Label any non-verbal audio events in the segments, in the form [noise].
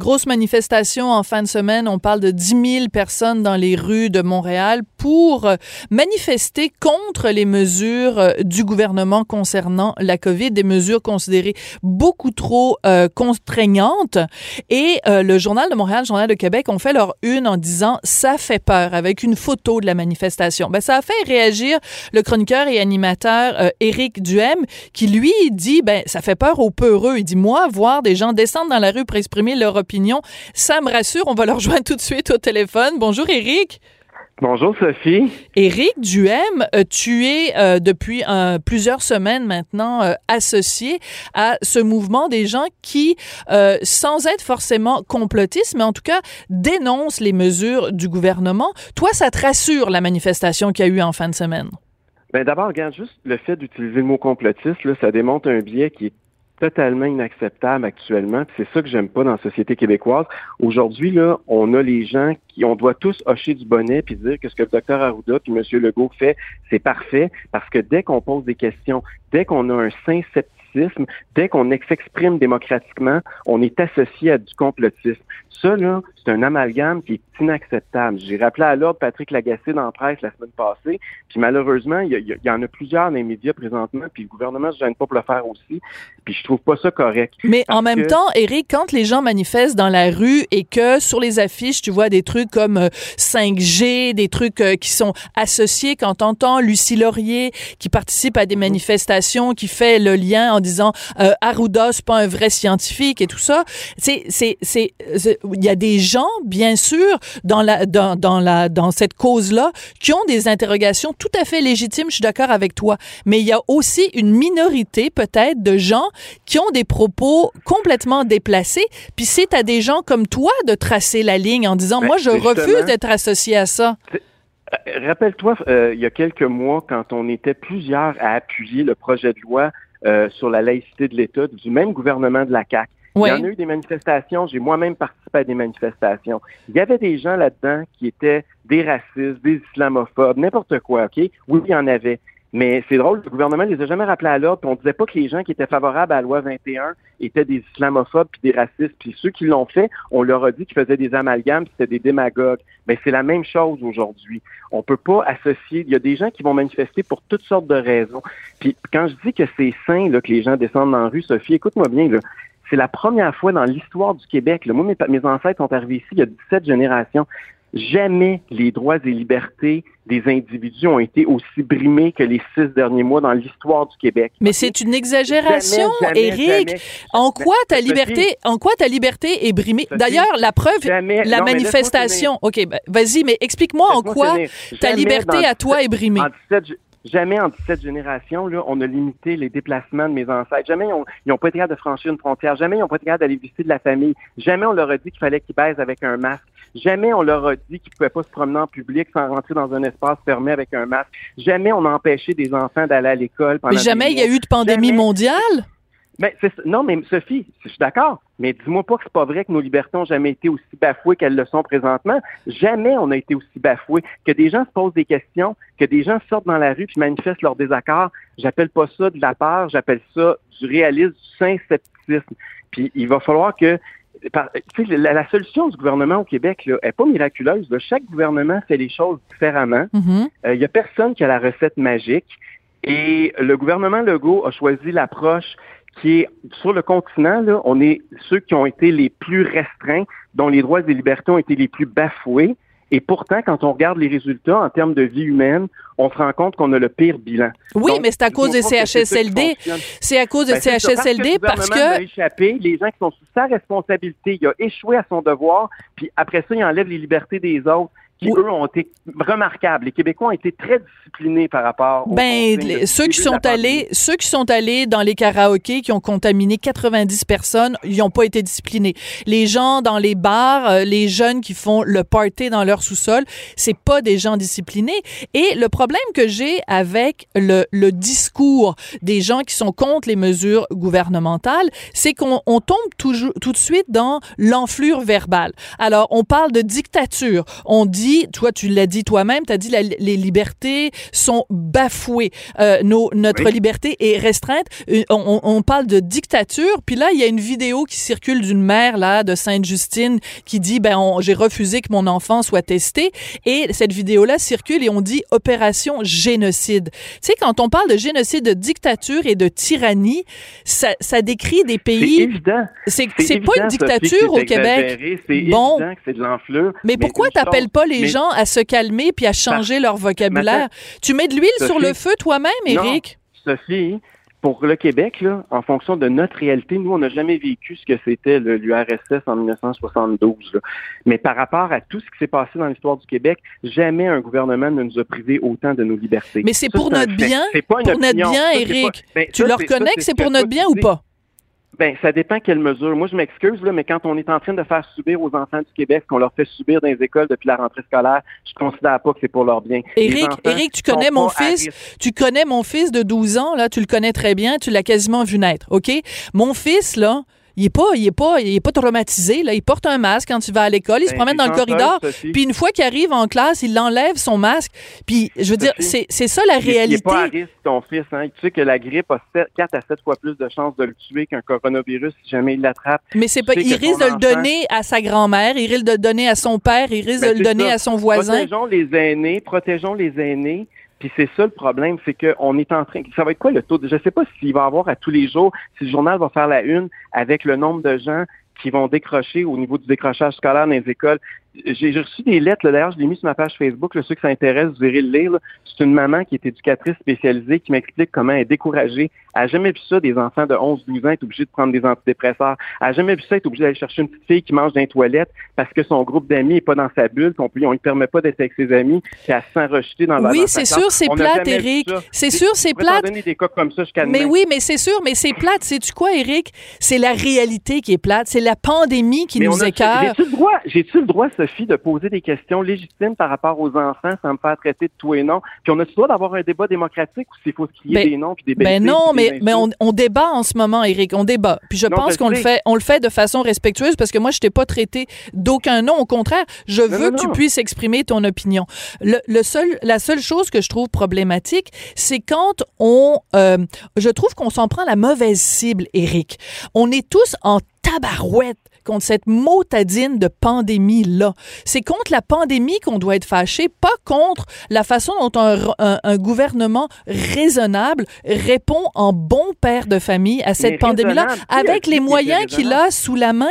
Grosse manifestation en fin de semaine. On parle de 10 000 personnes dans les rues de Montréal pour euh, manifester contre les mesures euh, du gouvernement concernant la COVID, des mesures considérées beaucoup trop euh, contraignantes. Et le Journal de Montréal, le Journal de Québec ont fait leur une en disant ça fait peur avec une photo de la manifestation. Ben, ça a fait réagir le chroniqueur et animateur Éric Duhem qui lui dit ben ça fait peur aux peureux. Il dit moi voir des gens descendre dans la rue pour exprimer leur opinion. Ça me rassure. On va le rejoindre tout de suite au téléphone. Bonjour, Éric. Bonjour Sophie. Éric Duhem, euh, tu es euh, depuis euh, plusieurs semaines maintenant associé à ce mouvement des gens qui, sans être forcément complotistes, mais en tout cas dénoncent les mesures du gouvernement. Toi, ça te rassure la manifestation qu'il y a eu en fin de semaine? Ben d'abord, regarde juste le fait d'utiliser le mot complotiste, là, ça démontre un biais qui est totalement inacceptable actuellement. C'est ça que j'aime pas dans la société québécoise. Aujourd'hui, là, on a les gens qui, on doit tous hocher du bonnet puis dire que ce que le docteur Arruda puis M. Legault fait, c'est parfait parce que dès qu'on pose des questions, dès qu'on a un saint dès qu'on s'exprime démocratiquement, on est associé à du complotisme. Ça, là, c'est un amalgame qui est inacceptable. J'ai rappelé à l'ordre Patrick Lagacé dans la presse la semaine passée, puis malheureusement, il y, en a plusieurs dans les médias présentement, puis le gouvernement ne se gêne pas pour le faire aussi, puis je trouve pas ça correct. Mais en même temps, Eric, quand les gens manifestent dans la rue et que sur les affiches, tu vois des trucs comme 5G, euh, des trucs euh, qui sont associés, quand t'entends Lucie Laurier qui participe à des mhm. manifestations, qui fait le lien en disant euh, Arruda, c'est pas un vrai scientifique et tout ça, c'est, c'est, c'est, il y a des gens, bien sûr, dans la dans, dans la dans cette cause-là, qui ont des interrogations tout à fait légitimes. Je suis d'accord avec toi, mais il y a aussi une minorité peut-être de gens qui ont des propos complètement déplacés. Puis c'est à des gens comme toi de tracer la ligne en disant, ben, moi, je refuse d'être associé à ça. Euh, rappelle-toi, euh, il y a quelques mois, quand on était plusieurs à appuyer le projet de loi sur la laïcité de l'État du même gouvernement de la CAQ, il y en a eu des manifestations, j'ai moi-même participé à des manifestations. Il y avait des gens là-dedans qui étaient des racistes, des islamophobes, n'importe quoi, OK? Oui, il y en avait. Mais c'est drôle, le gouvernement ne les a jamais rappelés à l'ordre, on disait pas que les gens qui étaient favorables à la loi 21 étaient des islamophobes puis des racistes. Puis ceux qui l'ont fait, on leur a dit qu'ils faisaient des amalgames, c'était des démagogues. Mais c'est la même chose aujourd'hui. On peut pas associer. Il y a des gens qui vont manifester pour toutes sortes de raisons. Puis quand je dis que c'est sain là, que les gens descendent dans la rue, Sophie, écoute-moi bien, là, c'est la première fois dans l'histoire du Québec. Là, moi, mes ancêtres sont arrivés ici il y a 17 générations. Jamais les droits et libertés des individus ont été aussi brimés que les six derniers mois dans l'histoire du Québec. Mais c'est une exagération, Éric. En quoi ta liberté, en quoi ta liberté est brimée? D'ailleurs, la preuve, la manifestation. Ok, ben, vas-y, mais explique-moi en quoi ta liberté à toi est brimée. Jamais en 17 générations, là, on a limité les déplacements de mes ancêtres. Jamais ils n'ont pas été capables de franchir une frontière. Jamais ils n'ont pas été capables d'aller visiter de la famille. Jamais on leur a dit qu'il fallait qu'ils baisent avec un masque. Jamais on leur a dit qu'ils ne pouvaient pas se promener en public sans rentrer dans un espace fermé avec un masque. Jamais on a empêché des enfants d'aller à l'école. Mais jamais il y a eu de pandémie mondiale? Mais non, mais Sophie, je suis d'accord. Mais dis-moi pas que c'est pas vrai que nos libertés ont jamais été aussi bafouées qu'elles le sont présentement. Jamais on a été aussi bafoués. Que des gens se posent des questions, que des gens sortent dans la rue puis manifestent leur désaccord. J'appelle pas ça de la peur, j'appelle ça du réalisme, du saint-scepticisme. Puis il va falloir que la, solution du gouvernement au Québec là, est pas miraculeuse. Chaque gouvernement fait les choses différemment. Il mm-hmm. euh, y a personne qui a la recette magique. Et le gouvernement Legault a choisi l'approche qui est sur le continent, là, on est ceux qui ont été les plus restreints, dont les droits et libertés ont été les plus bafoués. Et pourtant, quand on regarde les résultats en termes de vie humaine, on se rend compte qu'on a le pire bilan. Oui, mais c'est à cause de CHSLD. C'est à cause de ben, CHSLD parce que... parce que... échappé, les gens qui sont sous sa responsabilité, il a échoué à son devoir, puis après ça, il enlève les libertés des autres qui, eux, ont été remarquables. Les Québécois ont été très disciplinés par rapport aux ben, ceux qui sont allés, ceux qui sont allés dans les karaokés, qui ont contaminé 90 personnes, ils n'ont pas été disciplinés. Les gens dans les bars, euh, les jeunes qui font le party dans leur sous-sol, c'est pas des gens disciplinés. Et le problème que j'ai avec le, le discours des gens qui sont contre les mesures gouvernementales, c'est qu'on on tombe toujours, tout de suite dans l'enflure verbale. Alors, on parle de dictature. On dit dit, toi, tu l'as dit toi-même, tu as dit la, les libertés sont bafouées. Euh, nos, notre liberté est restreinte. Euh, on, on, parle de dictature. Puis là, il y a une vidéo qui circule d'une mère là de Sainte-Justine qui dit, ben, j'ai refusé que mon enfant soit testé. Et cette vidéo-là circule et on dit opération génocide. Tu sais, quand on parle de génocide, de dictature et de tyrannie, ça, ça décrit des pays. C'est évident. C'est pas une dictature au Québec. C'est bon. évident que c'est de l'enflure. Mais, pourquoi t'appelles pas les gens à se calmer puis à changer leur vocabulaire? Tu mets de l'huile sur le feu toi-même, Éric? Sophie, pour le Québec, là, en fonction de notre réalité, nous, on n'a jamais vécu ce que c'était l'URSS en 1972. Mais par rapport à tout ce qui s'est passé dans l'histoire du Québec, jamais un gouvernement ne nous a privé autant de nos libertés. Mais c'est pour notre bien. Pour notre bien, Éric. Ben, tu le reconnais que c'est pour notre bien ou pas? Ben, ça dépend quelle mesure. Moi, je m'excuse, là, mais quand on est en train de faire subir aux enfants du Québec, qu'on leur fait subir dans les écoles depuis la rentrée scolaire, je considère pas que c'est pour leur bien. Éric, Éric, tu connais mon fils, tu connais mon fils de 12 ans, là, tu le connais très bien, tu l'as quasiment vu naître, OK? Mon fils, là, il est pas, il est pas, il est pas traumatisé. Là. Il porte un masque quand il va à l'école. Il se ben, promène dans le corridor. Puis une fois qu'il arrive en classe, il enlève son masque. Puis je veux dire, c'est, c'est ça la réalité. Il n'est pas à risque, ton fils. Hein. Tu sais que la grippe a 4 à 7 fois plus de chances de le tuer qu'un coronavirus si jamais il l'attrape. Mais c'est pas, il risque de le donner à sa grand-mère, il risque de le donner à son père, il risque ben, de le donner à son voisin. Protégeons les aînés, protégeons les aînés. Puis c'est ça le problème, c'est qu'on est en train. Ça va être quoi le taux de, Je sais pas s'il va avoir à tous les jours, si le journal va faire la une avec le nombre de gens qui vont décrocher au niveau du décrochage scolaire dans les écoles. J'ai reçu des lettres, d'ailleurs, je l'ai mis sur ma page Facebook, là, ceux qui s'intéressent, vous verrez le lire. C'est une maman qui est éducatrice spécialisée qui m'explique comment elle est découragée. Elle n'a jamais vu ça, des enfants de 11-12 ans être obligés de prendre des antidépresseurs. Elle n'a jamais vu ça, être obligée d'aller chercher une petite fille qui mange dans les toilettes parce que son groupe d'amis n'est pas dans sa bulle, qu'on ne lui permet pas d'être avec ses amis, puis elle se sent rejetée dans la Oui, c'est sûr, c'est plate, Eric. C'est sûr, c'est plate. des cas comme ça mais oui, mais c'est sûr, mais c'est plate. Sais-tu quoi, Eric? C'est la réalité qui est plate. C'est la pandémie qui nous écarte. J'ai-tu le droit, Sophie, de poser des questions légitimes par rapport aux enfants sans me faire traiter de tout et non? Puis on a le droit d'avoir un débat démocratique ou s'il faut crier ben, des noms puis des Ben non, mais, mais on, débat en ce moment, Eric. On débat. Puis je pense qu'on le fait, on le fait de façon respectueuse parce que moi, je t'ai pas traité d'aucun nom. Au contraire, je veux que tu puisses exprimer ton opinion. Le, seul, la seule chose que je trouve problématique, c'est quand on, euh, je trouve qu'on s'en prend la mauvaise cible, Eric. On est tous en tabarouette contre cette motadine de pandémie-là. C'est contre la pandémie qu'on doit être fâché, pas contre la façon dont un, gouvernement raisonnable répond en bon père de famille à cette pandémie-là, avec les moyens qu'il a sous la main?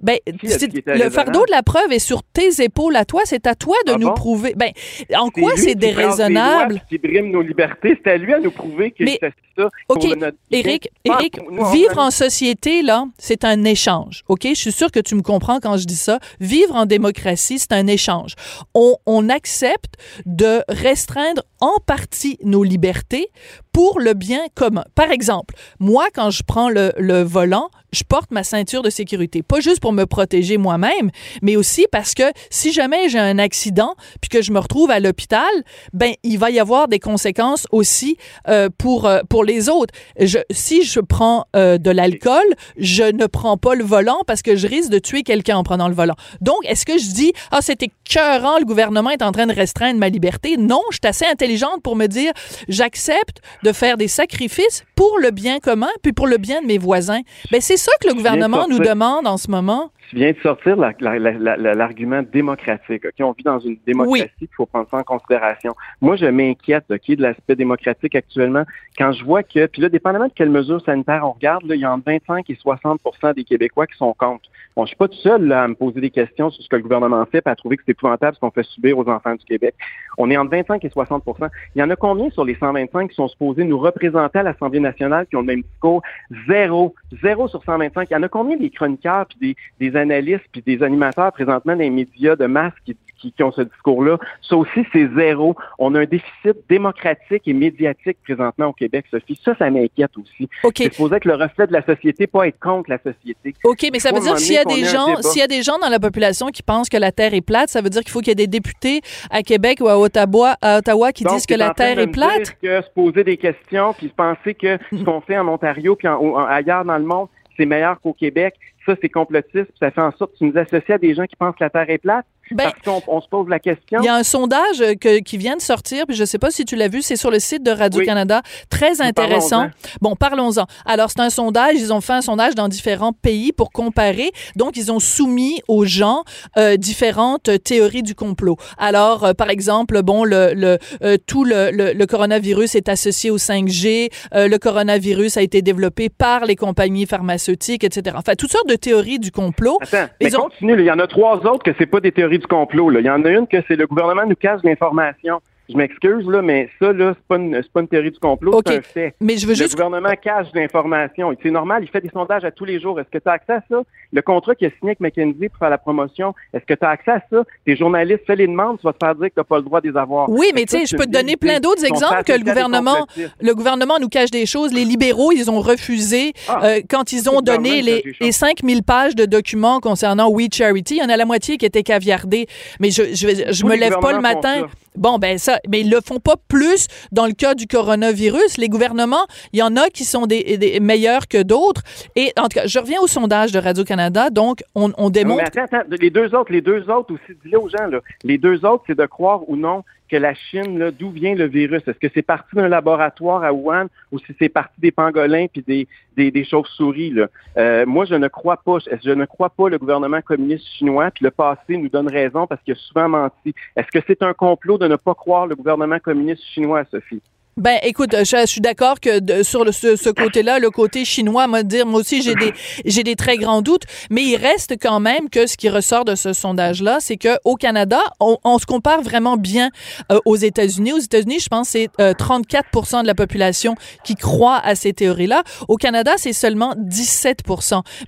Ben, le fardeau de la preuve est sur tes épaules à toi. C'est à toi de ah nous prouver. Ben, en quoi c'est déraisonnable? Qui brime nos libertés. C'est à lui à nous prouver que c'est ça. OK, Éric, Éric, vivre en société, là, c'est un échange. OK? Je suis sûre que tu me comprends quand je dis ça. Vivre en démocratie, c'est un échange. On, on accepte de restreindre en partie nos libertés pour le bien commun. Par exemple, moi, quand je prends le, le volant, je porte ma ceinture de sécurité. Pas juste pour me protéger moi-même, mais aussi parce que si jamais j'ai un accident puis que je me retrouve à l'hôpital, ben il va y avoir des conséquences aussi euh, pour euh, pour les autres. Je, si je prends euh, de l'alcool, je ne prends pas le volant parce que je risque de tuer quelqu'un en prenant le volant. Donc, est-ce que je dis ah c'était écœurant, le gouvernement est en train de restreindre ma liberté? Non, je suis assez intelligente pour me dire j'accepte de faire des sacrifices pour le bien commun puis pour le bien de mes voisins. Ben c'est ça que le gouvernement nous demande en ce moment. Tu viens de sortir l'argument démocratique. On vit dans une démocratie, il faut prendre ça en considération. Moi, je m'inquiète de l'aspect démocratique actuellement quand je vois que, puis là, dépendamment de quelles mesures sanitaires on regarde, là, il y a entre 25 et 60% des Québécois qui sont contre. Bon, je suis pas tout seul là, à me poser des questions sur ce que le gouvernement fait, et à trouver que c'est épouvantable ce qu'on fait subir aux enfants du Québec. On est entre 25 et 60% Il y en a combien sur les 125 qui sont supposés nous représenter à l'Assemblée nationale qui ont le même discours? Zéro. Zéro sur 125. Il y en a combien des chroniqueurs, puis des, des analystes, puis des animateurs présentement dans les médias de masse qui qui, ont ce discours-là. Ça aussi, c'est zéro. On a un déficit démocratique et médiatique présentement au Québec, Sophie. Ça, ça m'inquiète aussi. Okay. C'est supposé être le reflet de la société, pas être contre la société. OK, mais ça veut dire s'il y a des gens, s'il y a des gens dans la population qui pensent que la Terre est plate, ça veut dire qu'il faut qu'il y ait des députés à Québec ou à Ottawa, à Ottawa qui disent que la Terre est plate? que se poser des questions puis penser que ce qu'on fait en Ontario puis ailleurs dans le monde, c'est meilleur qu'au Québec ça c'est complotiste, ça fait en sorte que tu nous associes à des gens qui pensent que la Terre est plate. Ben, parce qu'on se pose la question. Il y a un sondage euh, que, qui vient de sortir, puis je ne sais pas si tu l'as vu, c'est sur le site de Radio-Canada. Très intéressant. bon, parlons-en. Alors, c'est un sondage. Ils ont fait un sondage dans différents pays pour comparer. Donc, ils ont soumis aux gens euh, différentes théories du complot. Alors, euh, par exemple, bon, le, le tout le, le, coronavirus est associé au 5G. le coronavirus a été développé par les compagnies pharmaceutiques, etc. Enfin, toutes sortes de théories du complot. Attends, mais continue. Il y en a trois autres que c'est pas des du complot. Il y en a une que c'est le gouvernement nous cache l'information. Je m'excuse, là, mais ça, là, c'est pas une, pas une théorie du complot, c'est un fait. Mais je veux le gouvernement cache l'information. C'est normal, il fait des sondages à tous les jours. Est-ce que tu as accès à ça? Le contrat qu'il a signé avec McKinsey pour faire la promotion, est-ce que tu as accès à ça? Tes journalistes, fais les demandes, tu vas te faire dire que tu n'as pas le droit de les avoir. Oui, mais tu sais, je peux te donner plein d'autres exemples que le gouvernement, le gouvernement nous cache des choses. Les libéraux, ils ont refusé ah, euh, quand ils ont donné les, les 5000 pages de documents concernant We Charity. Il y en a la moitié qui étaient caviardés. Mais je, je, je me lève pas le matin. Bon, ben ça, mais ils le font pas plus dans le cas du coronavirus. Les gouvernements, il y en a qui sont des, meilleurs que d'autres. Et en tout cas, je reviens au sondage de Radio-Canada. Donc, on, on démontre... Mais attends, attends, les deux autres, les deux autres aussi, dis-le aux gens, là, les deux autres, c'est de croire ou non que la Chine, d'où vient le virus? Est-ce que c'est parti d'un laboratoire à Wuhan ou si c'est parti des pangolins puis des, des, des chauves-souris? Euh, moi, je ne crois pas. Je ne crois pas le gouvernement communiste chinois, puis le passé nous donne raison parce qu'il a souvent menti. Est-ce que c'est un complot de ne pas croire le gouvernement communiste chinois, Sophie? Ben, écoute, je, suis d'accord que sur le, ce, côté-là, le côté chinois, moi dire, moi aussi j'ai des j'ai des très grands doutes, mais il reste quand même que ce qui ressort de ce sondage-là, c'est que au Canada, on, se compare vraiment bien euh, aux États-Unis. Aux États-Unis, je pense c'est 34% euh, de la population qui croit à ces théories-là. Au Canada, c'est seulement 17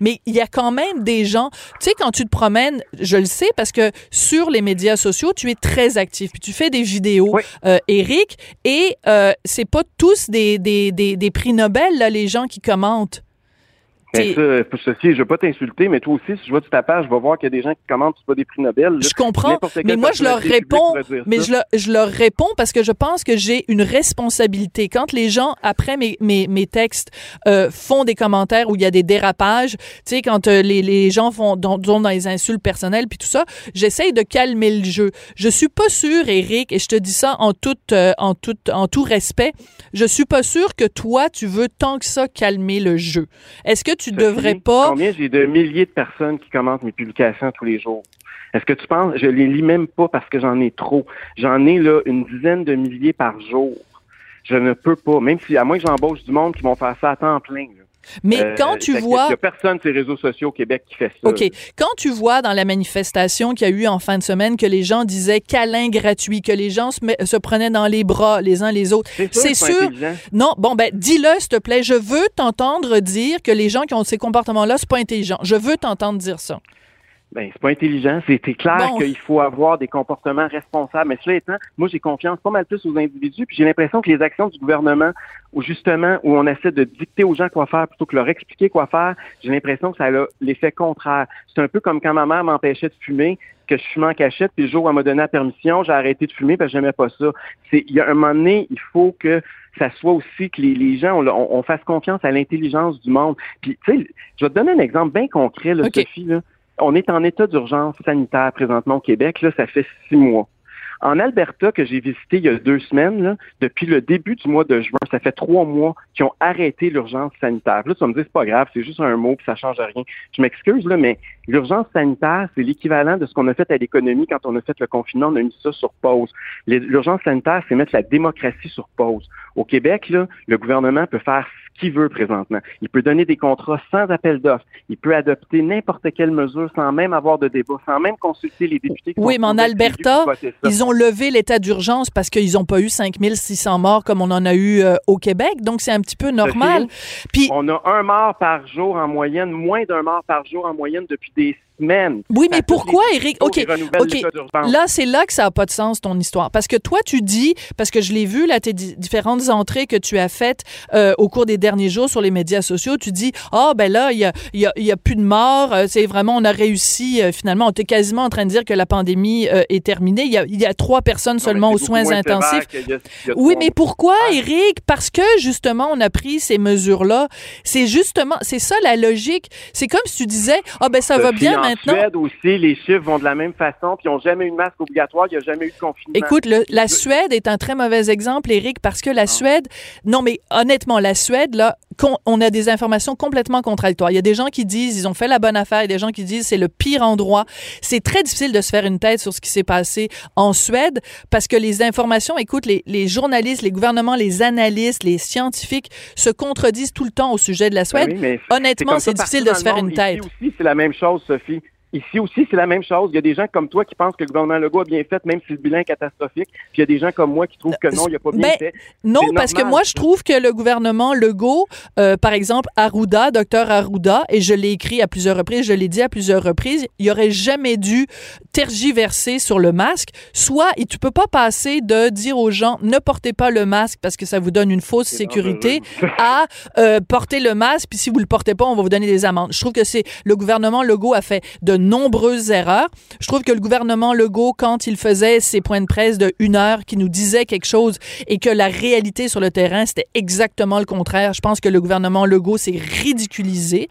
Mais il y a quand même des gens, tu sais, quand tu te promènes, je le sais parce que sur les médias sociaux, tu es très actif, puis tu fais des vidéos, euh, Eric, et euh, c'est pas tous des, des, des, prix Nobel, là, les gens qui commentent. Ben ça, pour ceci, je veux pas t'insulter, mais toi aussi, si je vois ta page, je vais voir qu'il y a des gens qui commentent pas des prix Nobel. Je comprends, mais moi je leur réponds, mais je leur, je leur, réponds parce que je pense que j'ai une responsabilité. Quand les gens après mes mes, mes textes euh, font des commentaires où il y a des dérapages, tu sais, quand euh, les, les gens font dans, dans les insultes personnelles puis tout ça, j'essaye de calmer le jeu. Je suis pas sûre, Eric, et je te dis ça en tout euh, en tout en tout respect, je suis pas sûre que toi tu veux tant que ça calmer le jeu. Est-ce que tu devrais pas. Combien j'ai de milliers de personnes qui commentent mes publications tous les jours? Est-ce que tu penses, je les lis même pas parce que j'en ai trop. J'en ai là une dizaine de milliers par jour. Je ne peux pas, même si, à moins que j'embauche du monde qui vont faire ça à temps plein. Mais euh, quand tu vois... Il n'y a personne sur les réseaux sociaux au Québec qui fait ça. OK. Quand tu vois dans la manifestation qu'il y a eu en fin de semaine que les gens disaient câlin gratuit, que les gens se, se prenaient dans les bras les uns les autres, c'est sûr. Non, bon, ben, dis-le, s'il te plaît. Je veux t'entendre dire que les gens qui ont ces comportements-là, c'est pas intelligent. Je veux t'entendre dire ça. Ben, c'est pas intelligent. C'était clair qu'il faut avoir des comportements responsables. Mais cela étant, moi, j'ai confiance pas mal plus aux individus. Puis j'ai l'impression que les actions du gouvernement, où justement, où on essaie de dicter aux gens quoi faire plutôt que leur expliquer quoi faire, j'ai l'impression que ça a l'effet contraire. C'est un peu comme quand ma mère m'empêchait de fumer, que je fumais en cachette, puis le jour où elle m'a donné la permission, j'ai arrêté de fumer parce que j'aimais pas ça. C'est, il y a un moment donné, il faut que ça soit aussi que les, gens, on, fasse confiance à l'intelligence du monde. Puis, tu sais, je vais te donner un exemple bien concret, là, Sophie, là on est en état d'urgence sanitaire présentement au Québec. Là, ça fait six mois. En Alberta, que j'ai visité il y a deux semaines, depuis le début du mois de juin, ça fait trois mois qu'ils ont arrêté l'urgence sanitaire. Là, tu vas me dire, c'est pas grave, c'est juste un mot, puis ça change rien. Je m'excuse, là, mais l'urgence sanitaire, c'est l'équivalent de ce qu'on a fait à l'économie quand on a fait le confinement, on a mis ça sur pause. L'urgence sanitaire, c'est mettre la démocratie sur pause. Au Québec, là, le gouvernement peut faire qu'il veut présentement. Il peut donner des contrats sans appel d'offres. Il peut adopter n'importe quelle mesure sans même avoir de débat, sans même consulter les députés. oui, mais en Alberta, ils ont levé l'état d'urgence parce qu'ils n'ont pas eu 5600 morts comme on en a eu euh, au Québec. Donc, c'est un petit peu normal. Puis, on a un mort par jour en moyenne, moins d'un mort par jour en moyenne depuis des Oui, mais pourquoi, Eric? OK. Là, c'est là que ça n'a pas de sens, ton histoire. Parce que toi, tu dis, parce que je l'ai vu, là, tes différentes entrées que tu as faites euh, au cours des derniers jours sur les médias sociaux, tu dis, ah, oh, ben là, il y a, y, a, y a, plus de morts, euh, c'est vraiment, on a réussi, euh, finalement, on était quasiment en train de dire que la pandémie est terminée. Il y, a, il y a trois personnes seulement aux soins intensifs. oui, mais pourquoi, Eric? Parce que, justement, on a pris ces mesures-là. C'est justement, c'est ça la logique. C'est comme si tu disais, ah, ben ça va bien maintenant. En Suède aussi, les chiffres vont de la même façon, puis ils n'ont jamais eu de masque obligatoire, il n'y a jamais eu de confinement. Écoute, la Suède est un très mauvais exemple, Eric, parce que la ah. Suède, non, mais honnêtement, la Suède, là, on a des informations complètement contradictoires. Il y a des gens qui disent ils ont fait la bonne affaire, il y a des gens qui disent c'est le pire endroit. C'est très difficile de se faire une tête sur ce qui s'est passé en Suède parce que les informations, écoute, les, les, journalistes, les gouvernements, les analystes, les scientifiques se contredisent tout le temps au sujet de la ben Suède. Honnêtement, c'est difficile de se faire une tête. Ici aussi, c'est la même chose, Sophie. Ici aussi, c'est la même chose. Il y a des gens comme toi qui pensent que le gouvernement Legault a bien fait, même si le bilan est catastrophique. Puis il y a des gens comme moi qui trouvent que non, il n'a pas bien ben, fait. Non, parce que moi, je trouve que le gouvernement Legault, euh, par exemple, Arruda, docteur Arruda, et je l'ai écrit à plusieurs reprises, je l'ai dit à plusieurs reprises, il aurait jamais dû tergiverser sur le masque. Soit, et tu peux pas passer de dire aux gens ne portez pas le masque parce que ça vous donne une fausse sécurité à euh, porter le masque, puis si vous le portez pas, on va vous donner des amendes. Je trouve que c'est le gouvernement Legault a fait de nombreuses erreurs. Je trouve que le gouvernement Legault, quand il faisait ses points de presse de une heure, qui nous disait quelque chose et que la réalité sur le terrain, c'était exactement le contraire. Je pense que le gouvernement Legault s'est ridiculisé.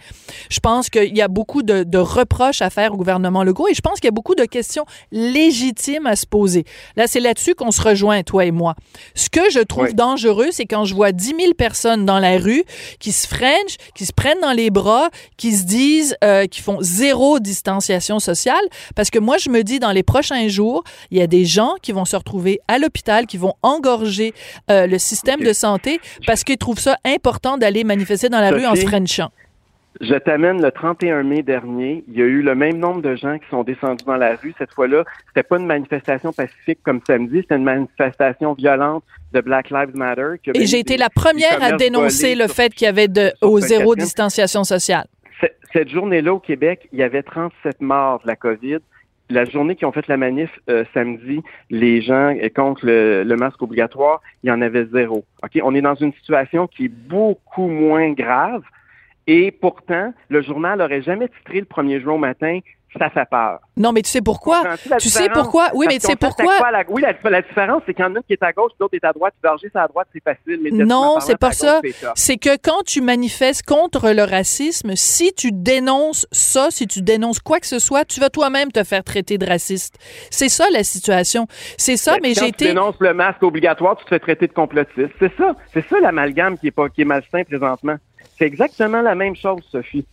Je pense qu'il y a beaucoup de, de, reproches à faire au gouvernement Legault et je pense qu'il y a beaucoup de questions légitimes à se poser. Là, c'est là-dessus qu'on se rejoint, toi et moi. Ce que je trouve dangereux, c'est quand je vois 10 000 personnes dans la rue qui se frenchent, qui se prennent dans les bras, qui se disent, euh, qui font zéro distance sociale parce que moi, je me dis dans les prochains jours, il y a des gens qui vont se retrouver à l'hôpital, qui vont engorger euh, le système de santé parce qu'ils trouvent ça important d'aller manifester dans la rue en se frenchant. Je t'amène le 31 mai dernier. Il y a eu le même nombre de gens qui sont descendus dans la rue. Cette fois-là, c'était pas une manifestation pacifique comme samedi, c'était une manifestation violente de Black Lives Matter. Et j'ai été la première à dénoncer le fait qu'il y avait de, au zéro distanciation sociale cette journée-là au Québec, il y avait 37 morts de la COVID. La journée qui ont fait la manif euh, samedi, les gens euh, contre le, masque obligatoire, il y en avait zéro. On est dans une situation qui est beaucoup moins grave. Et pourtant, le journal n'aurait jamais titré le 1er juin au matin ça fait peur. Non, mais tu sais pourquoi? Tu sais pourquoi? Oui, mais tu sais pourquoi? Oui, la, différence, c'est qu'il y en a une qui est à gauche, l'autre est à droite. Verger, c'est à droite, c'est facile. Mais non, c'est pas ça. C'est que quand tu manifestes contre le racisme, si tu dénonces ça, si tu dénonces quoi que ce soit, tu vas toi-même te faire traiter de raciste. C'est ça la situation. C'est ça, mais, j'ai été. tu dénonces le masque obligatoire, tu te fais traiter de complotiste. C'est ça. C'est ça l'amalgame qui est pas, qui est malsain présentement. C'est exactement la même chose, Sophie.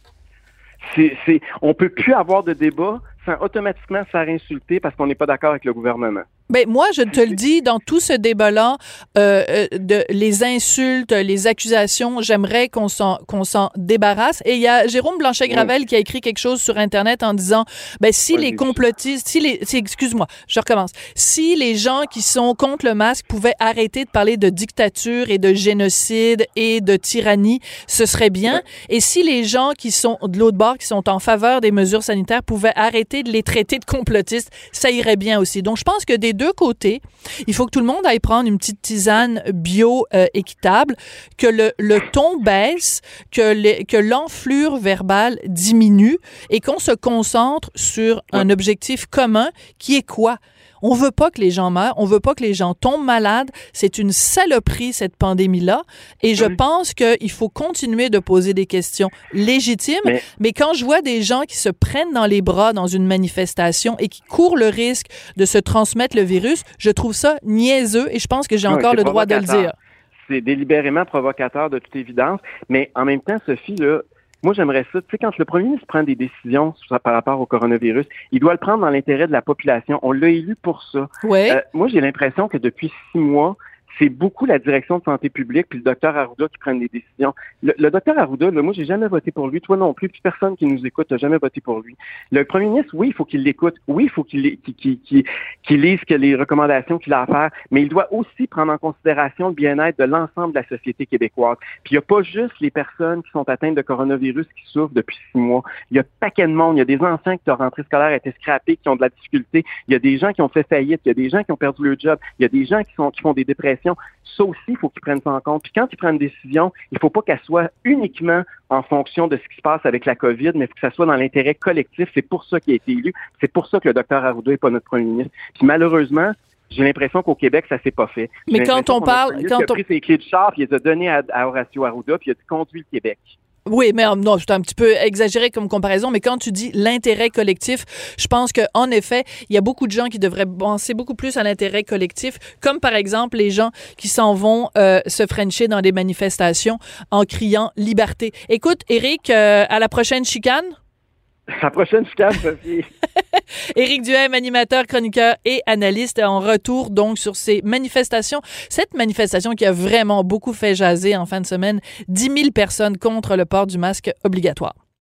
C'est, c'est, on peut plus avoir de débat sans automatiquement se faire insulter parce qu'on n'est pas d'accord avec le gouvernement. Ben moi, je te le dis, dans tout ce débat-là, euh, euh, de les insultes, les accusations, j'aimerais qu'on s'en qu'on s'en débarrasse. Et il y a Jérôme Blanchet-Gravel qui a écrit quelque chose sur Internet en disant, ben si les complotistes, si les, excuse-moi, je recommence, si les gens qui sont contre le masque pouvaient arrêter de parler de dictature et de génocide et de tyrannie, ce serait bien. Et si les gens qui sont de l'autre bord, qui sont en faveur des mesures sanitaires, pouvaient arrêter de les traiter de complotistes, ça irait bien aussi. Donc je pense que des deux côtés. Il faut que tout le monde aille prendre une petite tisane bio euh, équitable, que le, le ton baisse, que, que l'enflure verbale diminue et qu'on se concentre sur un objectif commun qui est quoi? On veut pas que les gens meurent, on veut pas que les gens tombent malades. C'est une saloperie cette pandémie-là, et je pense qu'il faut continuer de poser des questions légitimes. Mais... quand je vois des gens qui se prennent dans les bras dans une manifestation et qui courent le risque de se transmettre le virus, je trouve ça niaiseux, et je pense que j'ai encore le droit de le dire. C'est délibérément provocateur de toute évidence, mais en même temps, Sophie, là, moi, j'aimerais ça. Tu sais, quand le premier ministre prend des décisions par rapport au coronavirus, il doit le prendre dans l'intérêt de la population. On l'a élu pour ça. Ouais. Euh, moi, j'ai l'impression que depuis six mois, c'est beaucoup la direction de santé publique puis le docteur Arruda qui prennent les décisions. Le, docteur Arruda, là, moi, j'ai jamais voté pour lui. Toi non plus. Puis personne qui nous écoute n'a jamais voté pour lui. Le premier ministre, oui, il faut qu'il l'écoute. Oui, il faut qu'il qu'il qu'il lise que les recommandations qu'il a à faire. Mais il doit aussi prendre en considération le bien-être de l'ensemble de la société québécoise. Puis il n'y a pas juste les personnes qui sont atteintes de coronavirus qui souffrent depuis six mois. Il y a paquet de monde. Il y a des enfants qui leur rentrée scolaire a été scrappée, qui ont de la difficulté. Il y a des gens qui ont fait faillite. Il y a des gens qui ont perdu leur job. Il y a des gens qui, sont, qui font des dépressions. Ça aussi, il faut qu'ils prennent ça en compte. Puis quand ils prennent une décision, il ne faut pas qu'elle soit uniquement en fonction de ce qui se passe avec la COVID, mais il faut que ça soit dans l'intérêt collectif. C'est pour ça qu'il a été élu. C'est pour ça que le docteur Arruda n'est pas notre premier ministre. Puis malheureusement, j'ai l'impression qu'au Québec, ça s'est pas fait. Mais quand on parle, quand il a pris ses clés de char, puis il les a données à, à Horacio Arruda, puis il a conduit le Québec. Oui, mais non, c'est un petit peu exagéré comme comparaison, mais quand tu dis l'intérêt collectif, je pense que en effet, il y a beaucoup de gens qui devraient penser beaucoup plus à l'intérêt collectif, comme par exemple les gens qui s'en vont euh, se frencher dans des manifestations en criant liberté. Écoute, Eric, euh, à la prochaine chicane. [laughs] La prochaine chicane, Sophie. [laughs] Éric Duhem, animateur, chroniqueur et analyste, en retour donc sur ces manifestations. Cette manifestation qui a vraiment beaucoup fait jaser en fin de semaine, 10 000 personnes contre le port du masque obligatoire.